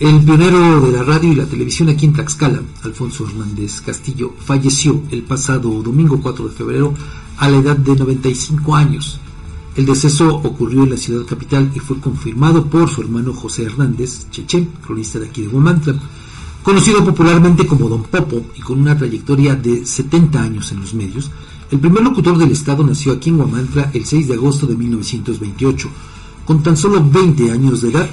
El pionero de la radio y la televisión aquí en Tlaxcala, Alfonso Hernández Castillo, falleció el pasado domingo 4 de febrero a la edad de 95 años. El deceso ocurrió en la ciudad capital y fue confirmado por su hermano José Hernández Cheche, cronista de aquí de Guamantla, conocido popularmente como Don Popo y con una trayectoria de 70 años en los medios. El primer locutor del estado nació aquí en Guamantla el 6 de agosto de 1928, con tan solo 20 años de edad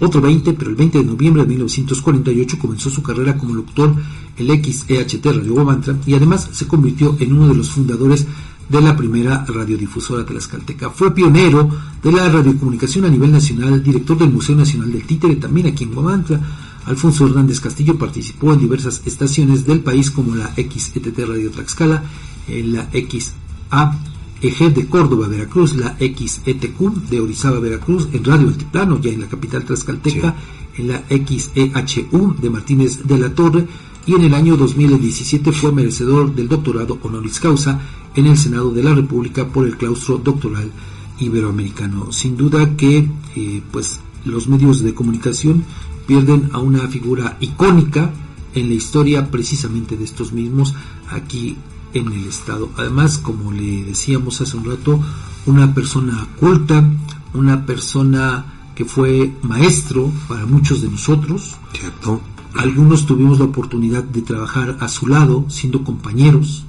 otro 20, pero el 20 de noviembre de 1948 comenzó su carrera como locutor el XEHT Radio Guamantra y además se convirtió en uno de los fundadores de la primera radiodifusora tlaxcalteca. Fue pionero de la radiocomunicación a nivel nacional, director del Museo Nacional del Títere, también aquí en Guamantra. Alfonso Hernández Castillo participó en diversas estaciones del país como la XETT Radio Tlaxcala, la XA EG de Córdoba, Veracruz, la XETQ de Orizaba, Veracruz, en Radio Altiplano, ya en la capital tlaxcalteca, en la XEHU de Martínez de la Torre, y en el año 2017 fue merecedor del doctorado honoris causa en el Senado de la República por el claustro doctoral iberoamericano. Sin duda que eh, pues los medios de comunicación pierden a una figura icónica en la historia precisamente de estos mismos aquí en el Estado. Además, como le decíamos hace un rato, una persona culta, una persona que fue maestro para muchos de nosotros. Cierto. Algunos tuvimos la oportunidad de trabajar a su lado, siendo compañeros,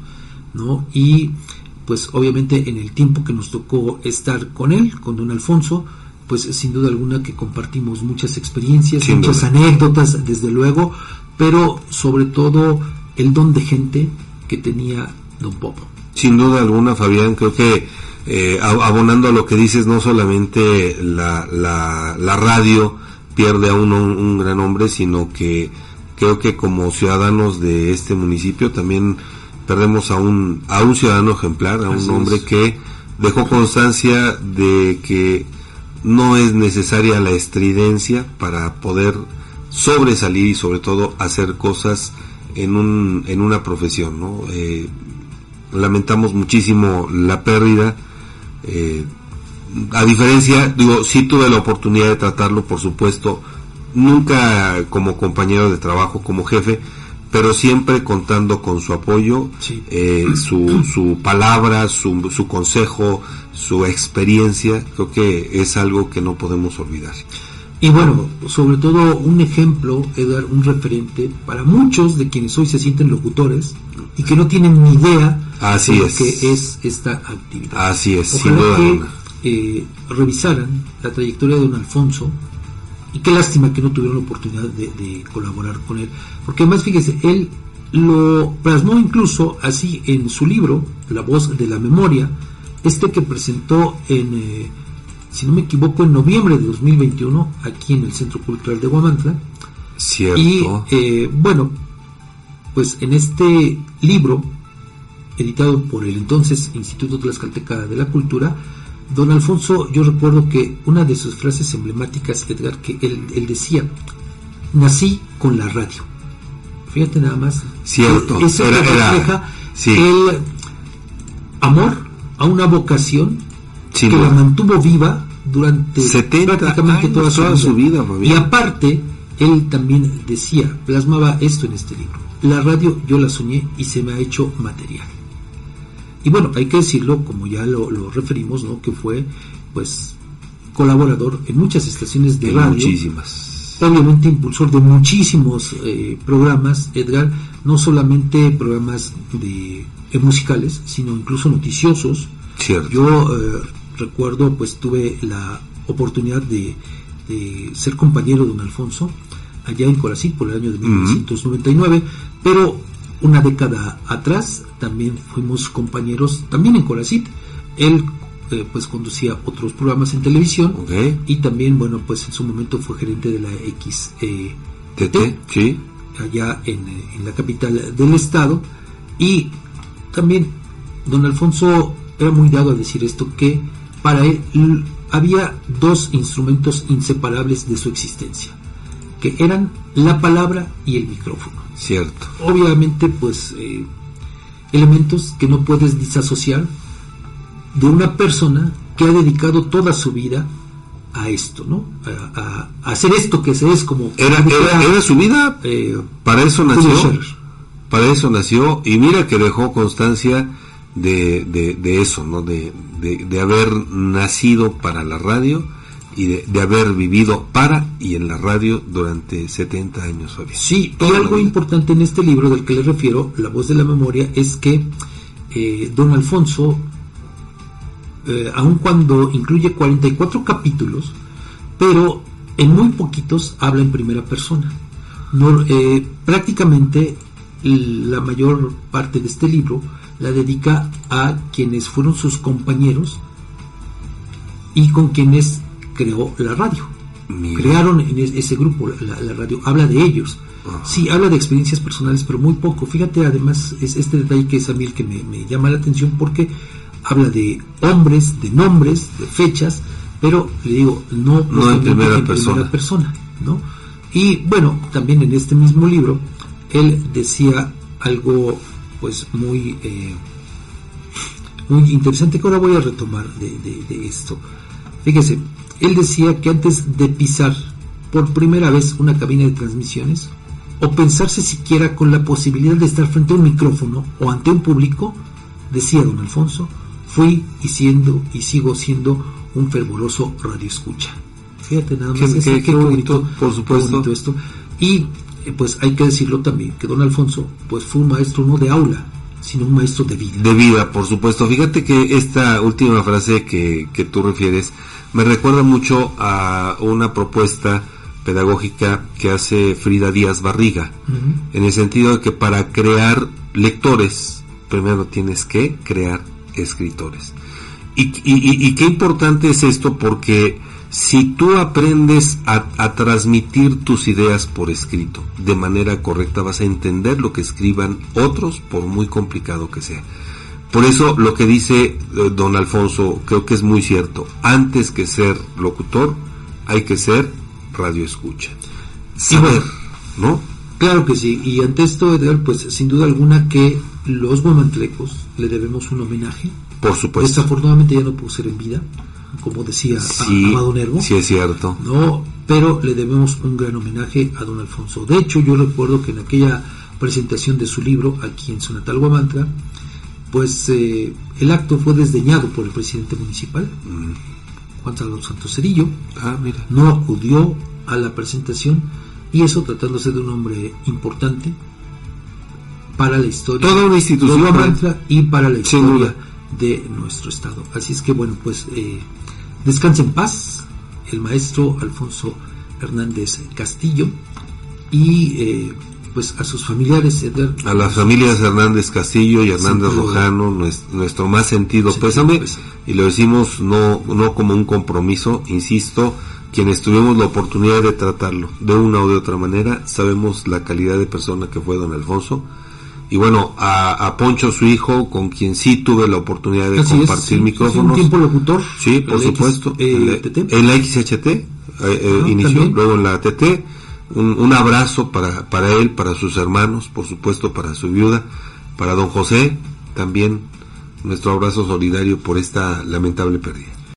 ¿no? Y pues obviamente en el tiempo que nos tocó estar con él, con don Alfonso, pues sin duda alguna que compartimos muchas experiencias, muchas anécdotas, desde luego, pero sobre todo el don de gente que tenía Don Popo. Sin duda alguna, Fabián, creo que eh, abonando a lo que dices, no solamente la, la, radio pierde a uno un, gran hombre, sino que creo que como ciudadanos de este municipio también perdemos a un, a un ciudadano ejemplar, a un hombre que dejó constancia de que no es necesaria la estridencia para poder sobresalir y sobre todo hacer cosas en, un, en una profesión, ¿no? Eh, lamentamos muchísimo la pérdida. Eh, a diferencia, digo, sí tuve la oportunidad de tratarlo, por supuesto, nunca como compañero de trabajo, como jefe, pero siempre contando con su apoyo, eh, su, su palabra, su, su consejo, su experiencia, creo que es algo que no podemos olvidar. Y bueno, sobre todo un ejemplo, Edgar, un referente para muchos de quienes hoy se sienten locutores y que no tienen ni idea Así de lo que es esta actividad. Así es, Ojalá que eh, revisaran la trayectoria de don Alfonso y qué lástima que no tuvieron la oportunidad de, colaborar con él, porque además fíjese, él lo plasmó incluso así en su libro, La voz de la memoria, este que presentó en... Eh, si no me equivoco, en noviembre de 2021, aquí en el Centro Cultural de Guamantla. Cierto. Y eh, bueno, pues en este libro, editado por el entonces Instituto Tlaxcalteca de la Cultura, don Alfonso, yo recuerdo que una de sus frases emblemáticas, Edgar, que él, decía, nací con la radio. Fíjate nada más. Cierto. Eso refleja el amor a una vocación que la mantuvo viva durante 70 prácticamente toda, su, vida. y aparte, él también decía, plasmaba esto en este libro. La radio yo la soñé y se me ha hecho material. Y bueno, hay que decirlo, como ya lo, referimos, ¿no? que fue pues colaborador en muchas estaciones de radio. Muchísimas. Obviamente impulsor de muchísimos eh, programas, Edgar, no solamente programas de, eh, musicales, sino incluso noticiosos. Cierto. Yo eh, recuerdo, pues tuve la oportunidad de, ser compañero de don Alfonso allá en Corazín por el año de 1999, pero una década atrás también fuimos compañeros también en Coracit. Él eh, pues conducía otros programas en televisión y también bueno pues en su momento fue gerente de la XTT sí. allá en, en, la capital del estado y también don Alfonso era muy dado a decir esto que para él había dos instrumentos inseparables de su existencia, que eran la palabra y el micrófono. Cierto. Obviamente, pues, eh, elementos que no puedes disasociar de una persona que ha dedicado toda su vida a esto, ¿no? A, hacer esto que se es como... Era, era, su vida, eh, para eso nació. Para eso nació y mira que dejó constancia de, de, eso, ¿no? De, de, haber nacido para la radio y de, haber vivido para y en la radio durante 70 años. Sí, y algo importante en este libro del que le refiero, La voz de la memoria, es que eh, don Alfonso, eh, aun cuando incluye 44 capítulos, pero en muy poquitos habla en primera persona. No, eh, prácticamente la mayor parte de este libro la dedica a quienes fueron sus compañeros y con quienes creó la radio. Crearon en ese grupo la, radio, habla de ellos. Sí, habla de experiencias personales, pero muy poco. Fíjate, además, es este detalle que es a mí el que me, llama la atención porque habla de hombres, de nombres, de fechas, pero le digo, no, no en, primera, persona. persona. ¿no? Y bueno, también en este mismo libro, él decía algo pues muy, eh, muy interesante que ahora voy a retomar de, esto. Fíjese, él decía que antes de pisar por primera vez una cabina de transmisiones, o pensarse siquiera con la posibilidad de estar frente a un micrófono o ante un público, decía don Alfonso, fui y siendo y sigo siendo un fervoroso radioescucha. Fíjate nada más, qué, bonito, por supuesto. esto. Y pues hay que decirlo también, que don Alfonso pues fue un maestro no de aula, sino un maestro de vida. De vida, por supuesto. Fíjate que esta última frase que, que tú refieres me recuerda mucho a una propuesta pedagógica que hace Frida Díaz Barriga, en el sentido de que para crear lectores, primero tienes que crear escritores. Y, y, y qué importante es esto porque si tú aprendes a, transmitir tus ideas por escrito de manera correcta, vas a entender lo que escriban otros, por muy complicado que sea. Por eso lo que dice eh, don Alfonso creo que es muy cierto. Antes que ser locutor, hay que ser radioescucha. Saber, ¿no? Claro que sí. Y ante esto, Edgar, pues sin duda alguna que los guamantlecos le debemos un homenaje. Por supuesto. Desafortunadamente ya no pudo ser en vida como decía Amado Nervo. Sí, es cierto. No, pero le debemos un gran homenaje a don Alfonso. De hecho, yo recuerdo que en aquella presentación de su libro, aquí en su natal Guamantra, pues eh, el acto fue desdeñado por el presidente municipal, mm. Juan Salvador Santos Cerillo. Ah, mira. No acudió a la presentación y eso tratándose de un hombre importante para la historia toda una institución de Guamantra y para la historia de nuestro estado. Así es que bueno, pues eh, Descanse en paz el maestro Alfonso Hernández Castillo y eh, pues a sus familiares a las familias Hernández Castillo y Hernández Rojano nuestro, más sentido pésame. y lo decimos no no como un compromiso insisto quienes tuvimos la oportunidad de tratarlo de una u de otra manera sabemos la calidad de persona que fue don Alfonso y bueno, a, Poncho, su hijo, con quien sí tuve la oportunidad de compartir micrófonos. ¿Un tiempo locutor? Sí, por supuesto. Eh, en, la, XHT, eh, eh, inició, luego en la TT. Un, un, abrazo para, para él, para sus hermanos, por supuesto, para su viuda, para don José, también nuestro abrazo solidario por esta lamentable pérdida.